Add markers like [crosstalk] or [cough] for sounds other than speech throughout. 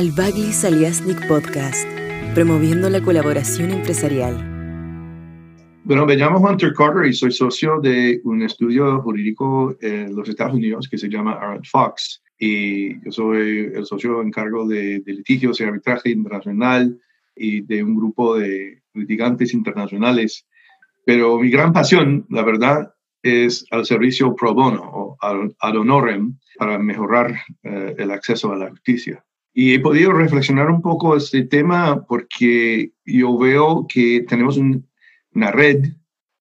al Bagli Saliasnik Podcast, promoviendo la colaboración empresarial. Bueno, me llamo Hunter Carter y soy socio de un estudio jurídico en los Estados Unidos que se llama Aaron Fox. Y yo soy el socio en cargo de, de litigios y arbitraje internacional y de un grupo de litigantes internacionales. Pero mi gran pasión, la verdad, es al servicio pro bono o ad honorem para mejorar eh, el acceso a la justicia. Y he podido reflexionar un poco este tema porque yo veo que tenemos una red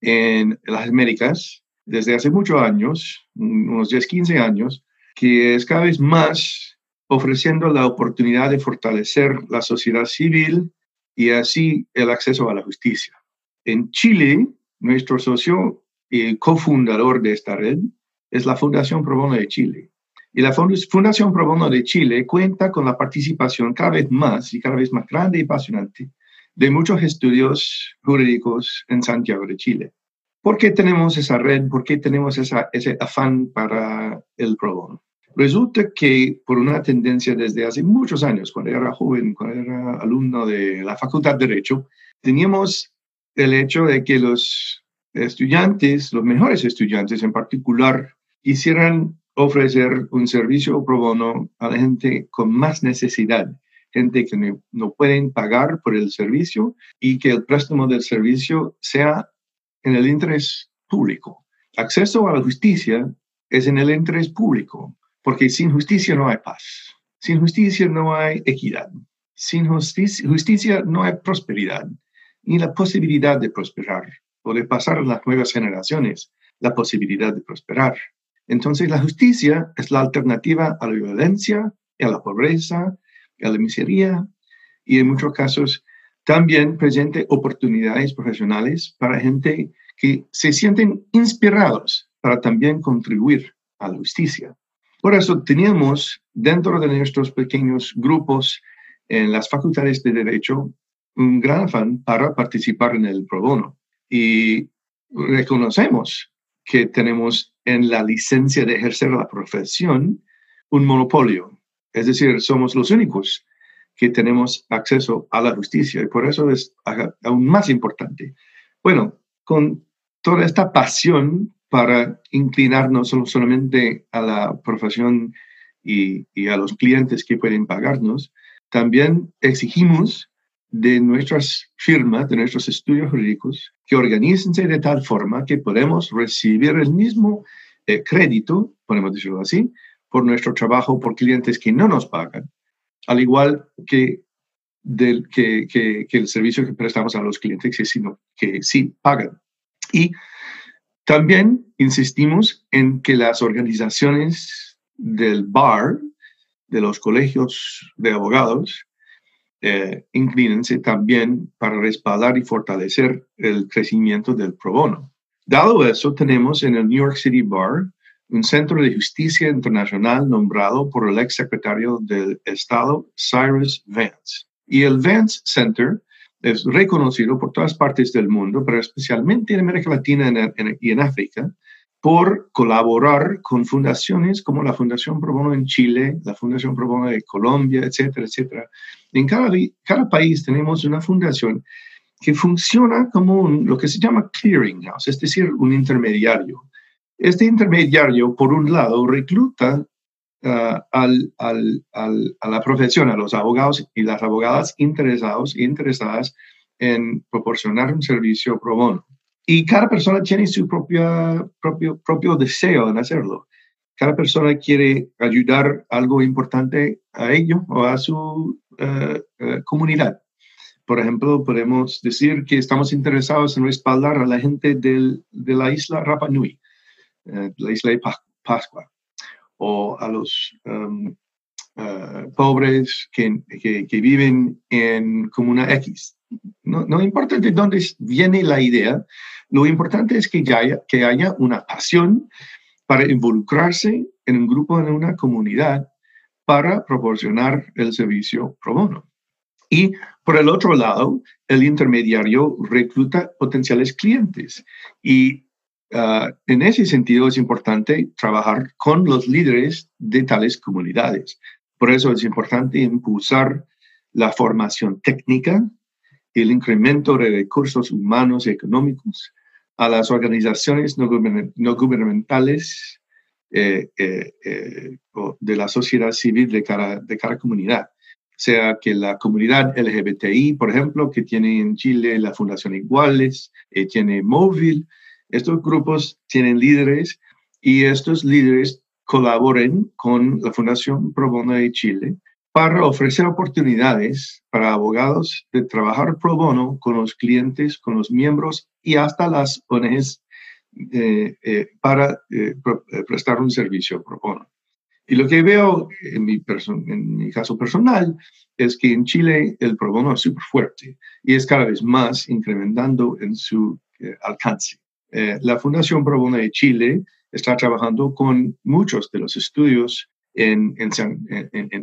en las Américas desde hace muchos años, unos 10, 15 años, que es cada vez más ofreciendo la oportunidad de fortalecer la sociedad civil y así el acceso a la justicia. En Chile, nuestro socio y cofundador de esta red es la Fundación Pro Bono de Chile. Y la Fundación Pro Bono de Chile cuenta con la participación cada vez más y cada vez más grande y apasionante de muchos estudios jurídicos en Santiago de Chile. ¿Por qué tenemos esa red? ¿Por qué tenemos ese afán para el pro bono? Resulta que por una tendencia desde hace muchos años, cuando era joven, cuando era alumno de la Facultad de Derecho, teníamos el hecho de que los estudiantes, los mejores estudiantes en particular, quisieran ofrecer un servicio pro bono a la gente con más necesidad, gente que no, pueden pagar por el servicio y que el préstamo del servicio sea en el interés público. Acceso a la justicia es en el interés público, porque sin justicia no hay paz, sin justicia no hay equidad, sin justicia, justicia no hay prosperidad, ni la posibilidad de prosperar o de pasar a las nuevas generaciones la posibilidad de prosperar. Entonces, la justicia es la alternativa a la violencia, a la pobreza, a la miseria y en muchos casos también presente oportunidades profesionales para gente que se sienten inspirados para también contribuir a la justicia. Por eso teníamos dentro de nuestros pequeños grupos en las facultades de derecho un gran afán para participar en el pro bono y reconocemos que tenemos en la licencia de ejercer la profesión un monopolio. Es decir, somos los únicos que tenemos acceso a la justicia y por eso es aún más importante. Bueno, con toda esta pasión para inclinarnos no solamente a la profesión y, y a los clientes que pueden pagarnos, también exigimos de nuestras firmas, de nuestros estudios jurídicos, que organícense de tal forma que podemos recibir el mismo eh, crédito, podemos decirlo así, por nuestro trabajo, por clientes que no nos pagan, al igual que, del, que, que, el servicio que prestamos a los clientes que sí, que sí pagan. Y también insistimos en que las organizaciones del bar, de los colegios de abogados, eh, inclínense también para respaldar y fortalecer el crecimiento del pro bono. Dado eso, tenemos en el New York City Bar un centro de justicia internacional nombrado por el ex secretario del Estado, Cyrus Vance. Y el Vance Center es reconocido por todas partes del mundo, pero especialmente en América Latina y en África, por colaborar con fundaciones como la Fundación Pro Bono en Chile, la Fundación Pro Bono de Colombia, etcétera, etcétera. En cada, cada país tenemos una fundación que funciona como lo que se llama clearinghouse, es decir, un intermediario. Este intermediario, por un lado, recluta ah, al, al, a la profesión, a los abogados y las abogadas interesados e interesadas en proporcionar un servicio pro bono. Y cada persona tiene su propia, propio, propio deseo en hacerlo. Cada persona quiere ayudar algo importante a ello o a su comunidad. Por ejemplo, podemos decir que estamos interesados en respaldar a la gente del, de la isla Rapa Nui, eh, la isla de Pascua, o a los um, pobres que, que, que, viven en Comuna X. No, no importa de dónde viene la idea, lo importante es que haya, que haya una pasión para involucrarse en un grupo, en una comunidad, para proporcionar el servicio pro bono. Y por el otro lado, el intermediario recluta potenciales clientes. Y ah, en ese sentido es importante trabajar con los líderes de tales comunidades. Por eso es importante impulsar la formación técnica, el incremento de recursos humanos y económicos a las organizaciones no, gubernamentales eh, eh, eh, de la sociedad civil de cada, de cada comunidad. Sea que la comunidad LGBTI, por ejemplo, que tiene en Chile la Fundación Iguales, tiene Móvil, estos grupos tienen líderes y estos líderes colaboren con la Fundación Pro Bono de Chile para ofrecer oportunidades para abogados de trabajar pro bono con los clientes, con los miembros y hasta las ONGs eh, eh, para eh, prestar un servicio pro bono. Y lo que veo en mi, en mi caso personal es que en Chile el pro bono es súper fuerte y es cada vez más incrementando en su alcance. la Fundación Pro Bono de Chile está trabajando con muchos de los estudios en, en,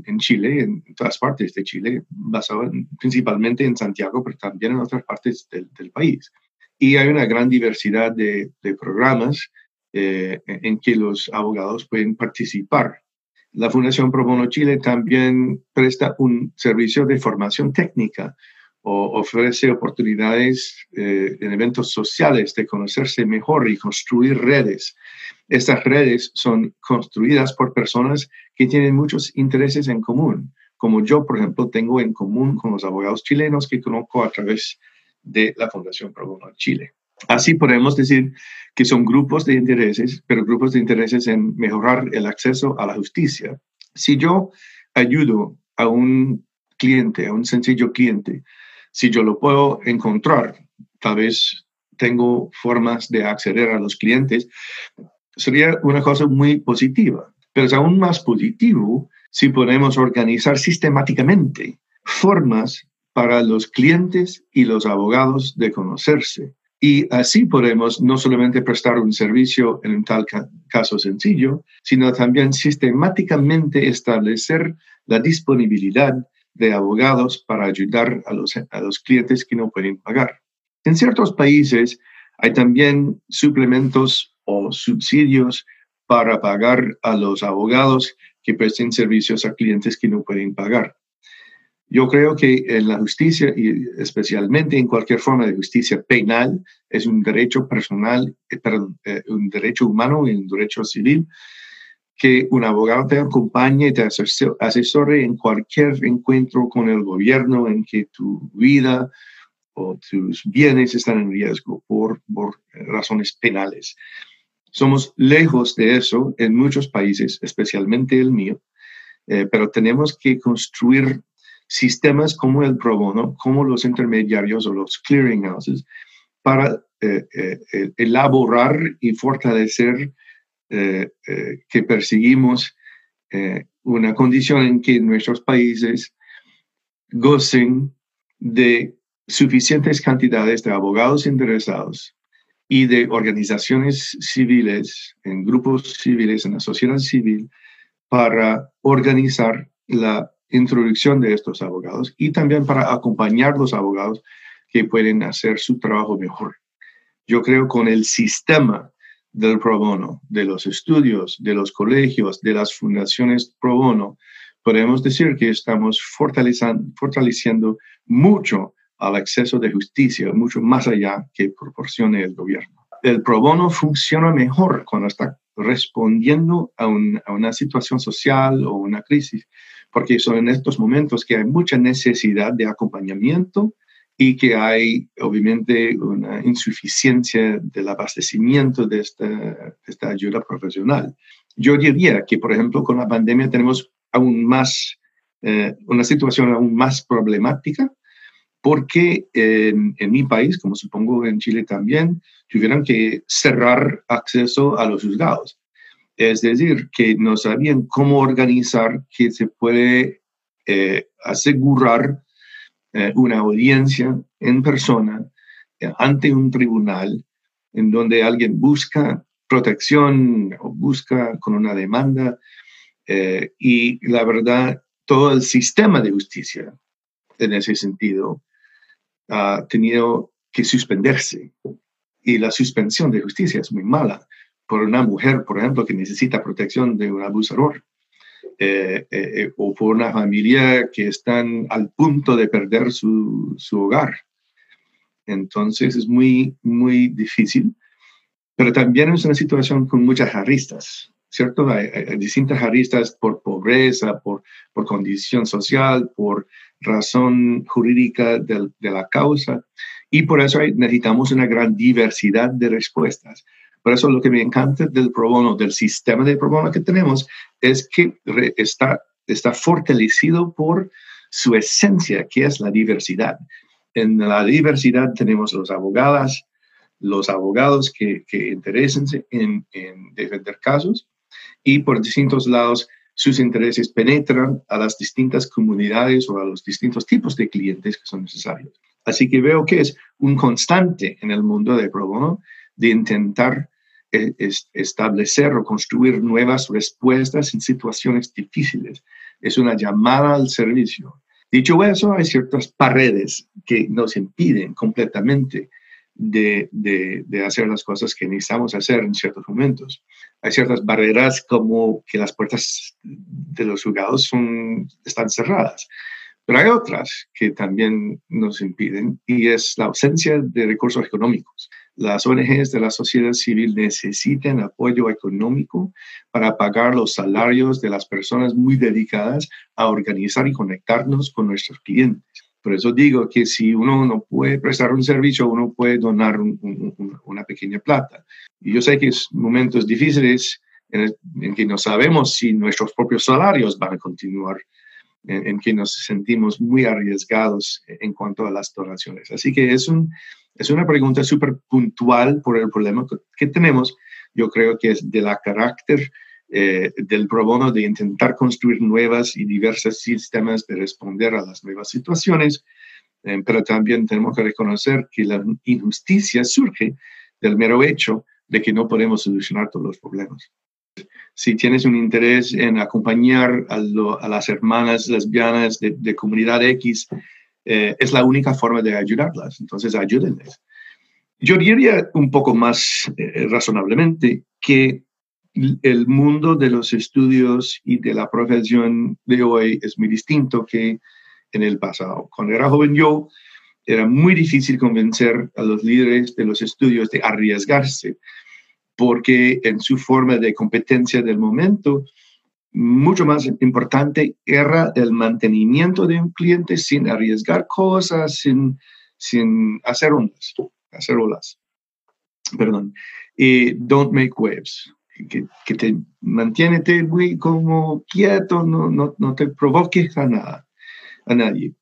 en, Chile, en todas partes de Chile, basado principalmente en Santiago, pero también en otras partes del, del país. Y hay una gran diversidad de, de programas eh, en que los abogados pueden participar. La Fundación Pro Bono Chile también presta un servicio de formación técnica o ofrece oportunidades eh, en eventos sociales de conocerse mejor y construir redes. Estas redes son construidas por personas que tienen muchos intereses en común, como yo, por ejemplo, tengo en común con los abogados chilenos que conozco a través de la Fundación Pro Bono Chile. Así podemos decir que son grupos de intereses, pero grupos de intereses en mejorar el acceso a la justicia. Si yo ayudo a un cliente, a un sencillo cliente, si yo lo puedo encontrar, tal vez tengo formas de acceder a los clientes, sería una cosa muy positiva. Pero es aún más positivo si podemos organizar sistemáticamente formas para los clientes y los abogados de conocerse. Y así podemos no solamente prestar un servicio en un tal caso sencillo, sino también sistemáticamente establecer la disponibilidad de abogados para ayudar a los, a los clientes que no pueden pagar. En ciertos países hay también suplementos o subsidios para pagar a los abogados que presten servicios a clientes que no pueden pagar. Yo creo que en la justicia, y especialmente en cualquier forma de justicia penal, es un derecho personal, eh, perdón, eh, un derecho humano y un derecho civil que un abogado te acompañe y te asesore en cualquier encuentro con el gobierno en que tu vida o tus bienes están en riesgo por, por razones penales. Somos lejos de eso en muchos países, especialmente el mío, eh, pero tenemos que construir sistemas como el pro bono, como los intermediarios o los clearinghouses, para eh, eh, elaborar y fortalecer eh, que perseguimos una condición en que nuestros países gocen de suficientes cantidades de abogados interesados y de organizaciones civiles, en grupos civiles, en la sociedad civil, para organizar la introducción de estos abogados y también para acompañar los abogados que pueden hacer su trabajo mejor. Yo creo con el sistema del pro bono, de los estudios, de los colegios, de las fundaciones pro bono, podemos decir que estamos fortaleciendo mucho al acceso de justicia, mucho más allá que proporcione el gobierno. El pro bono funciona mejor cuando está respondiendo a, a una situación social o una crisis, porque son en estos momentos que hay mucha necesidad de acompañamiento y que hay obviamente una insuficiencia del abastecimiento de esta, ayuda profesional. Yo diría que, por ejemplo, con la pandemia tenemos aún más, eh, una situación aún más problemática, porque en, en, mi país, como supongo en Chile también, tuvieron que cerrar acceso a los juzgados. Es decir, que no sabían cómo organizar que se puede eh, asegurar eh, una audiencia en persona eh, ante un tribunal en donde alguien busca protección o busca con una demanda y la verdad todo el sistema de justicia en ese sentido ha tenido que suspenderse. Y la suspensión de justicia es muy mala por una mujer, por ejemplo, que necesita protección de un abusador. eh, eh, o por una familia que están al punto de perder su, su hogar. Entonces es muy, muy difícil, pero también es una situación con muchas aristas, ¿cierto? Hay, distintas aristas por pobreza, por, por condición social, por razón jurídica de, de la causa, y por eso necesitamos una gran diversidad de respuestas. Por eso lo que me encanta del pro bono, del sistema de pro bono que tenemos, es que está, está fortalecido por su esencia, que es la diversidad. En la diversidad tenemos los abogadas, los abogados que, que interesen en, en defender casos y por distintos lados sus intereses penetran a las distintas comunidades o a los distintos tipos de clientes que son necesarios. Así que veo que es un constante en el mundo de pro bono de intentar e, establecer o construir nuevas respuestas en situaciones difíciles. Es una llamada al servicio. Dicho eso, hay ciertas paredes que nos impiden completamente de, de, hacer las cosas que necesitamos hacer en ciertos momentos. Hay ciertas barreras como que las puertas de los juzgados están cerradas. Pero hay otras que también nos impiden y es la ausencia de recursos económicos. Las ONGs de la sociedad civil necesitan apoyo económico para pagar los salarios de las personas muy dedicadas a organizar y conectarnos con nuestros clientes. Por eso digo que si uno no puede prestar un servicio, uno puede donar una pequeña plata. Y yo sé que es momentos difíciles en, en que no sabemos si nuestros propios salarios van a continuar en, que nos sentimos muy arriesgados en cuanto a las donaciones. Así que es, un, es una pregunta súper puntual por el problema que, tenemos. Yo creo que es de la carácter eh, del pro bono de intentar construir nuevas y diversas sistemas de responder a las nuevas situaciones, eh, pero también tenemos que reconocer que la injusticia surge del mero hecho de que no podemos solucionar todos los problemas si tienes un interés en acompañar a, las hermanas lesbianas de, comunidad X, eh, es la única forma de ayudarlas. Entonces, ayúdenles. Yo diría un poco más eh, razonablemente que el mundo de los estudios y de la profesión de hoy es muy distinto que en el pasado. Cuando era joven yo, era muy difícil convencer a los líderes de los estudios de arriesgarse porque en su forma de competencia del momento, mucho más importante era el mantenimiento de un cliente sin arriesgar cosas, sin, sin hacer ondas, hacer olas. Perdón. Y don't make waves, que, que te mantiene muy como quieto, no, no, no te provoques a nada, a nadie.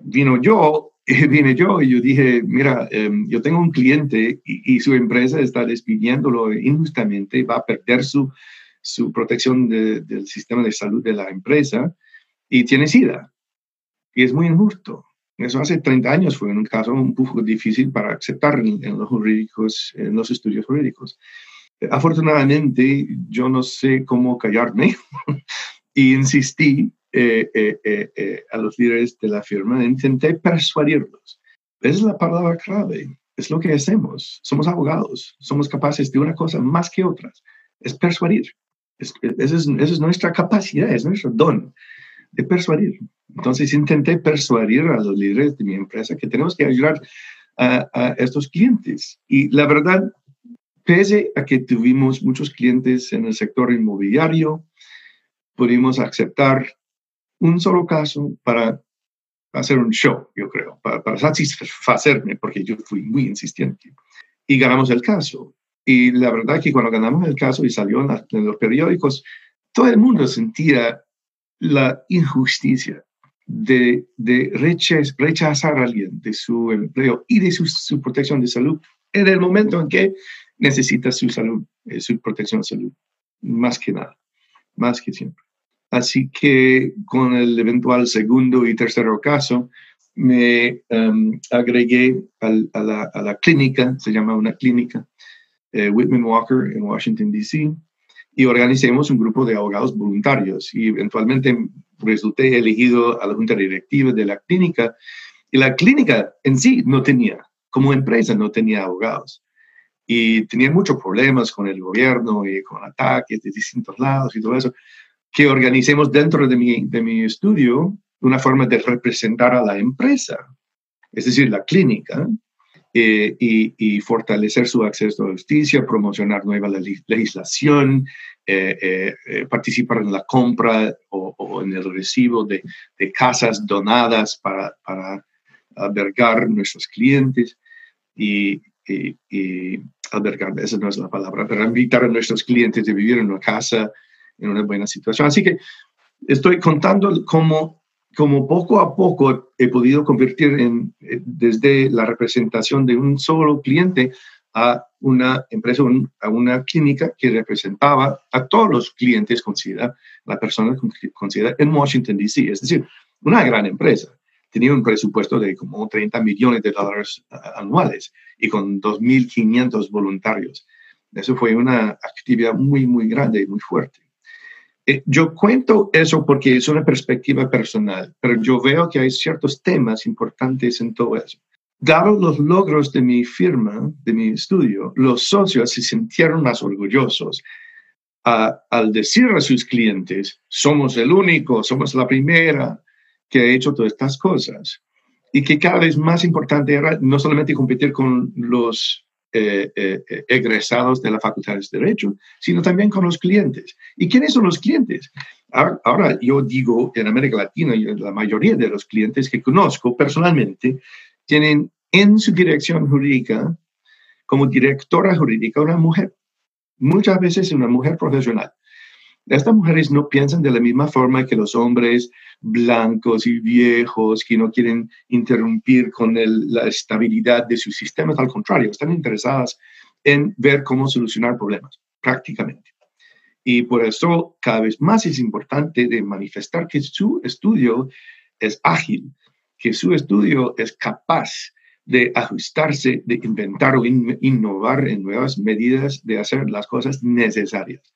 Vino yo y [laughs] vine yo y yo dije, mira, em, yo tengo un cliente y, su empresa está despidiéndolo injustamente, va a perder su, su protección del sistema de salud de la empresa y tiene SIDA. Y es muy injusto. Eso hace 30 años fue un caso un difícil para aceptar en, los jurídicos, en los estudios jurídicos. Afortunadamente, yo no sé cómo callarme [laughs] y insistí eh, eh, eh, a los líderes de la firma, intenté persuadirlos. Esa es la palabra clave, es lo que hacemos. Somos abogados, somos capaces de una cosa más que otras, es persuadir. Esa, es, nuestra capacidad, es nuestro don de persuadir. Entonces intenté persuadir a los líderes de mi empresa que tenemos que ayudar a, a estos clientes. Y la verdad, pese a que tuvimos muchos clientes en el sector inmobiliario, pudimos aceptar un solo caso para hacer un show, yo creo, para, satisfacerme, porque yo fui muy insistente. Y ganamos el caso. Y la verdad que cuando ganamos el caso y salió en, los periódicos, todo el mundo sentía la injusticia de, de rechazar a alguien de su empleo y de su, su, protección de salud en el momento en que necesita su salud, eh, su protección de salud, más que nada, más que siempre. Así que con el eventual segundo y tercero caso, me em, agregué a, la, clínica, se llama una clínica, eh, Whitman Walker en Washington, D.C., y organizamos un grupo de abogados voluntarios. Y eventualmente resulté elegido a la junta directiva de la clínica. Y la clínica en sí no tenía, como empresa, no tenía abogados. Y tenía muchos problemas con el gobierno y con ataques de distintos lados y todo eso que organicemos dentro de mi, de mi estudio una forma de representar a la empresa, es decir, la clínica, eh, y, fortalecer su acceso a justicia, promocionar nueva legislación, eh, eh, participar en la compra o, en el recibo de, casas donadas para, para, albergar nuestros clientes y, y, albergar, esa no es la palabra, pero invitar a nuestros clientes a vivir en una casa en una buena situación. Así que estoy contando cómo como poco a poco he podido convertir en, eh, desde la representación de un solo cliente a una empresa, a una clínica que representaba a todos los clientes, considera la persona considera en Washington, D.C., es decir, una gran empresa. Tenía un presupuesto de como 30 millones de dólares anuales y con 2.500 voluntarios. Eso fue una actividad muy, muy grande y muy fuerte. Eh, yo cuento eso porque es una perspectiva personal, pero yo veo que hay ciertos temas importantes en todo eso. Dado los logros de mi firma, de mi estudio, los socios se sintieron más orgullosos al decir a sus clientes, somos el único, somos la primera que ha hecho todas estas cosas. Y que cada vez más importante era no solamente competir con los eh, eh, eh, egresados de la Facultad de Derecho, sino también con los clientes. ¿Y quiénes son los clientes? Ahora, yo digo en América Latina, la mayoría de los clientes que conozco personalmente tienen en su dirección jurídica, como directora jurídica, una mujer. Muchas veces una mujer profesional. Estas mujeres no piensan de la misma forma que los hombres blancos y viejos que no quieren interrumpir con la estabilidad de sus sistemas. Al contrario, están interesadas en ver cómo solucionar problemas, prácticamente. Y por eso cada vez más es importante de manifestar que su estudio es ágil, que su estudio es capaz de ajustarse, de inventar o innovar en nuevas medidas, de hacer las cosas necesarias.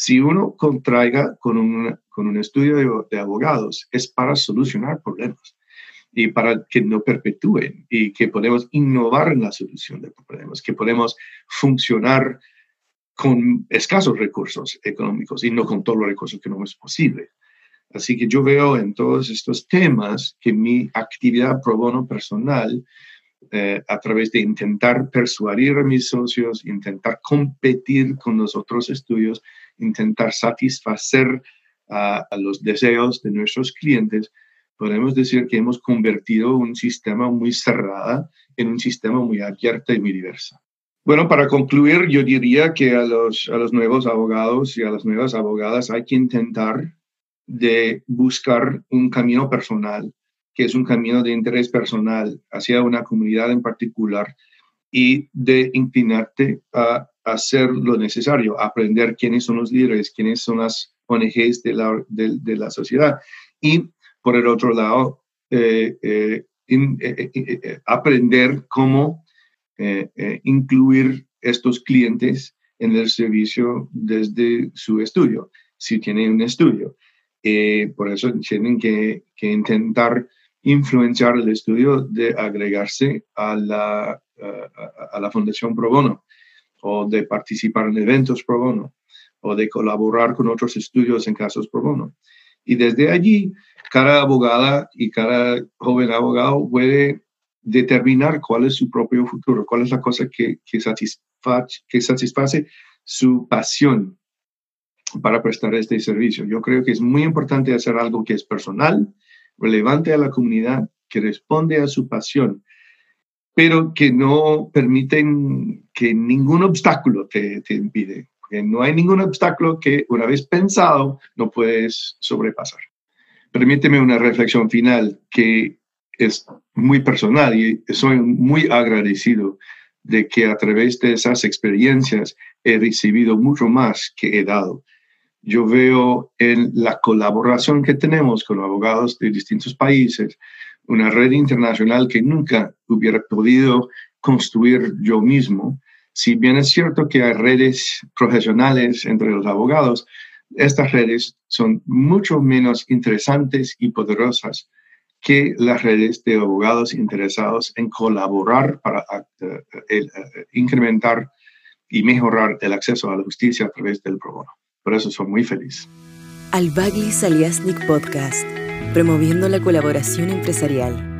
Si uno contraiga con un, con un estudio de, abogados, es para solucionar problemas y para que no perpetúen y que podemos innovar en la solución de problemas, que podemos funcionar con escasos recursos económicos y no con todos los recursos que no es posible. Así que yo veo en todos estos temas que mi actividad pro bono personal, eh, a través de intentar persuadir a mis socios, intentar competir con los otros estudios, intentar satisfacer a, los deseos de nuestros clientes, podemos decir que hemos convertido un sistema muy cerrado en un sistema muy abierto y muy diverso. Bueno, para concluir, yo diría que a los, a los nuevos abogados y a las nuevas abogadas hay que intentar de buscar un camino personal, que es un camino de interés personal hacia una comunidad en particular y de inclinarte a hacer lo necesario, aprender quiénes son los líderes, quiénes son las ONGs de la, de, la sociedad. Y por el otro lado, eh, eh, eh, aprender cómo incluir estos clientes en el servicio desde su estudio, si tienen un estudio. por eso tienen que, que, intentar influenciar el estudio de agregarse a la, a, a la Fundación Pro Bono o de participar en eventos pro bono o de colaborar con otros estudios en casos pro bono. Y desde allí, cada abogada y cada joven abogado puede determinar cuál es su propio futuro, cuál es la cosa que, que, satisface, que satisface su pasión para prestar este servicio. Yo creo que es muy importante hacer algo que es personal, relevante a la comunidad, que responde a su pasión pero que no permiten que ningún obstáculo te, te impide. Porque no hay ningún obstáculo que una vez pensado no puedes sobrepasar. Permíteme una reflexión final que es muy personal y soy muy agradecido de que a través de esas experiencias he recibido mucho más que he dado. Yo veo en la colaboración que tenemos con abogados de distintos países, una red internacional que nunca hubiera podido construir yo mismo. Si bien es cierto que hay redes profesionales entre los abogados, estas redes son mucho menos interesantes y poderosas que las redes de abogados interesados en colaborar para eh, eh, incrementar y mejorar el acceso a la justicia a través del pro bono. Por eso soy muy feliz. Al Baglis Aliasnik Podcast, promoviendo la colaboración empresarial.